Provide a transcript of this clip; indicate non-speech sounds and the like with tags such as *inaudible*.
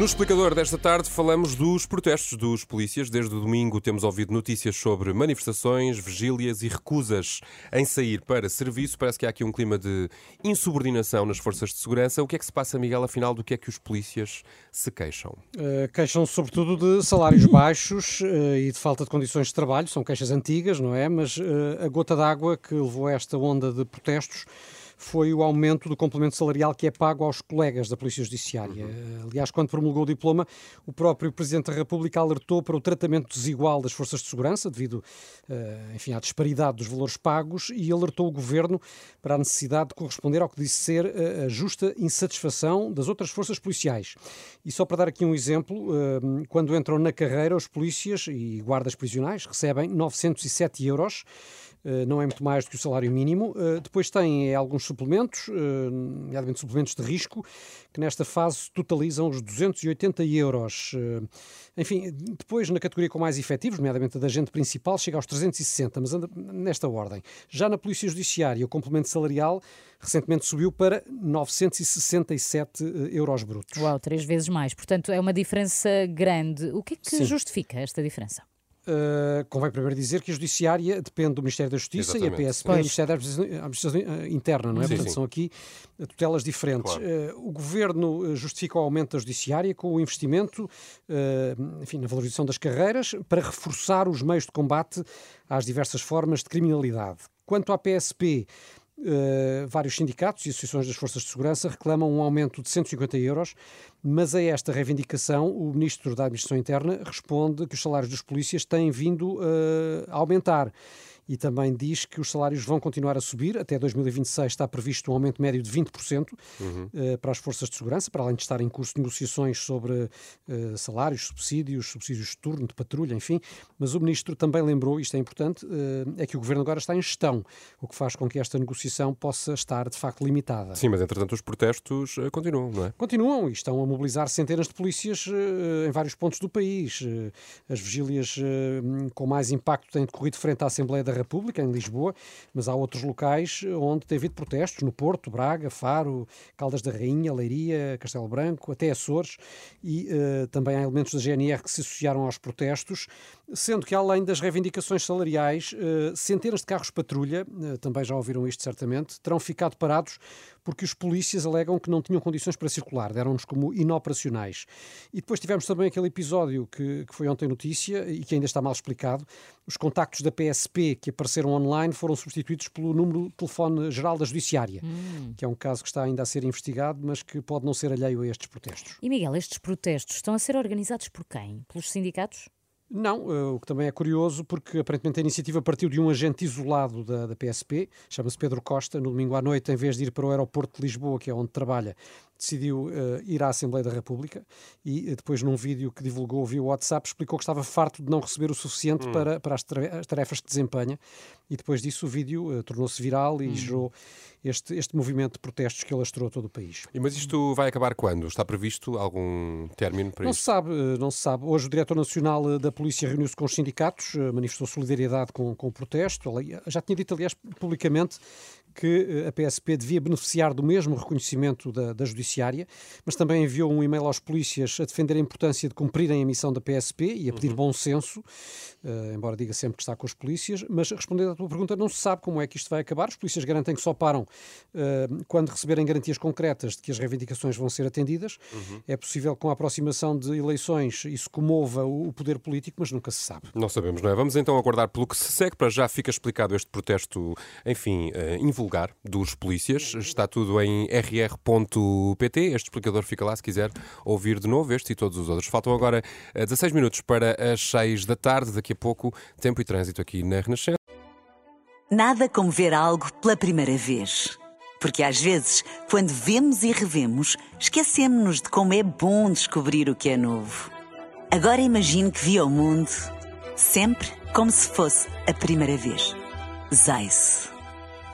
No explicador desta tarde falamos dos protestos dos polícias. Desde o domingo temos ouvido notícias sobre manifestações, vigílias e recusas em sair para serviço. Parece que há aqui um clima de insubordinação nas forças de segurança. O que é que se passa, Miguel, afinal, do que é que os polícias se queixam? Uh, queixam-se sobretudo de salários *coughs* baixos uh, e de falta de condições de trabalho. São queixas antigas, não é? Mas uh, a gota d'água que levou a esta onda de protestos foi o aumento do complemento salarial que é pago aos colegas da Polícia Judiciária. Uhum. Aliás, quando promulgou o diploma, o próprio Presidente da República alertou para o tratamento desigual das forças de segurança, devido eh, enfim, à disparidade dos valores pagos, e alertou o Governo para a necessidade de corresponder ao que disse ser eh, a justa insatisfação das outras forças policiais. E só para dar aqui um exemplo, eh, quando entram na carreira, os polícias e guardas prisionais recebem 907 euros eh, não é muito mais do que o salário mínimo. Eh, depois tem alguns suplementos, eh, nomeadamente suplementos de risco, que nesta fase totalizam os 280 euros. Enfim, depois na categoria com mais efetivos, nomeadamente a da agente principal, chega aos 360, mas anda nesta ordem. Já na Polícia Judiciária, o complemento salarial recentemente subiu para 967 euros brutos. Uau, três vezes mais. Portanto, é uma diferença grande. O que é que Sim. justifica esta diferença? Uh, convém primeiro dizer que a Judiciária depende do Ministério da Justiça Exatamente. e a PSP é o Ministério da Administração eh, Interna, não é? Sim, Portanto, sim. são aqui tutelas diferentes. Claro. Uh, o Governo justifica o aumento da Judiciária com o investimento uh, enfim, na valorização das carreiras para reforçar os meios de combate às diversas formas de criminalidade. Quanto à PSP, Uh, vários sindicatos e associações das forças de segurança reclamam um aumento de 150 euros, mas a esta reivindicação o Ministro da Administração Interna responde que os salários dos polícias têm vindo uh, a aumentar e também diz que os salários vão continuar a subir. Até 2026 está previsto um aumento médio de 20% uhum. uh, para as forças de segurança, para além de estar em curso de negociações sobre uh, salários, subsídios, subsídios de turno, de patrulha, enfim. Mas o Ministro também lembrou, isto é importante, uh, é que o Governo agora está em gestão, o que faz com que esta negociação possa estar de facto limitada. Sim, mas entretanto os protestos continuam, não é? Continuam e estão a mobilizar centenas de polícias em vários pontos do país. as vigílias com mais impacto têm decorrido frente à Assembleia da República, em Lisboa, mas há outros locais onde tem havido protestos, no Porto, Braga, Faro, Caldas da Rainha, Leiria, Castelo Branco, até Açores, e uh, também há elementos da GNR que se associaram aos protestos, sendo que além das reivindicações salariais, uh, centenas de carros patrulha, uh, também já ouviram isto certamente, terão ficado parados porque os polícias alegam que não tinham condições para circular, deram-nos como inoperacionais. E depois tivemos também aquele episódio que, que foi ontem notícia e que ainda está mal explicado, os contactos da PSP que apareceram online foram substituídos pelo número de telefone geral da Judiciária, hum. que é um caso que está ainda a ser investigado, mas que pode não ser alheio a estes protestos. E Miguel, estes protestos estão a ser organizados por quem? Pelos sindicatos? Não, uh, o que também é curioso, porque aparentemente a iniciativa partiu de um agente isolado da, da PSP, chama-se Pedro Costa, no domingo à noite, em vez de ir para o aeroporto de Lisboa, que é onde trabalha, decidiu uh, ir à Assembleia da República e uh, depois num vídeo que divulgou via WhatsApp explicou que estava farto de não receber o suficiente hum. para, para as, tarefas que desempenha e depois disso o vídeo uh, tornou-se viral e hum. gerou este, este movimento de protestos que alastrou todo o país. E, mas isto vai acabar quando? Está previsto algum término para não isso? Se sabe, não se sabe. Hoje o Diretor Nacional da Polícia reuniu-se com os sindicatos, manifestou solidariedade com, com o protesto. Já tinha dito, aliás, publicamente que a PSP devia beneficiar do mesmo reconhecimento da, da Judiciária, mas também enviou um e-mail aos polícias a defender a importância de cumprirem a missão da PSP e a pedir uhum. bom senso, uh, embora diga sempre que está com as polícias. Mas respondendo à tua pergunta, não se sabe como é que isto vai acabar. Os polícias garantem que só param uh, quando receberem garantias concretas de que as reivindicações vão ser atendidas. Uhum. É possível, com a aproximação de eleições, isso comova o, o poder político, mas nunca se sabe. Não sabemos, não é? Vamos então aguardar pelo que se segue. Para já fica explicado este protesto, enfim, uh, divulgar dos polícias. Está tudo em rr.pt. Este explicador fica lá se quiser ouvir de novo este e todos os outros. Faltam agora 16 eh, minutos para as 6 da tarde. Daqui a pouco, tempo e trânsito aqui na Renascença. Nada como ver algo pela primeira vez. Porque às vezes, quando vemos e revemos, esquecemos-nos de como é bom descobrir o que é novo. Agora imagine que viu o mundo sempre como se fosse a primeira vez. Zais.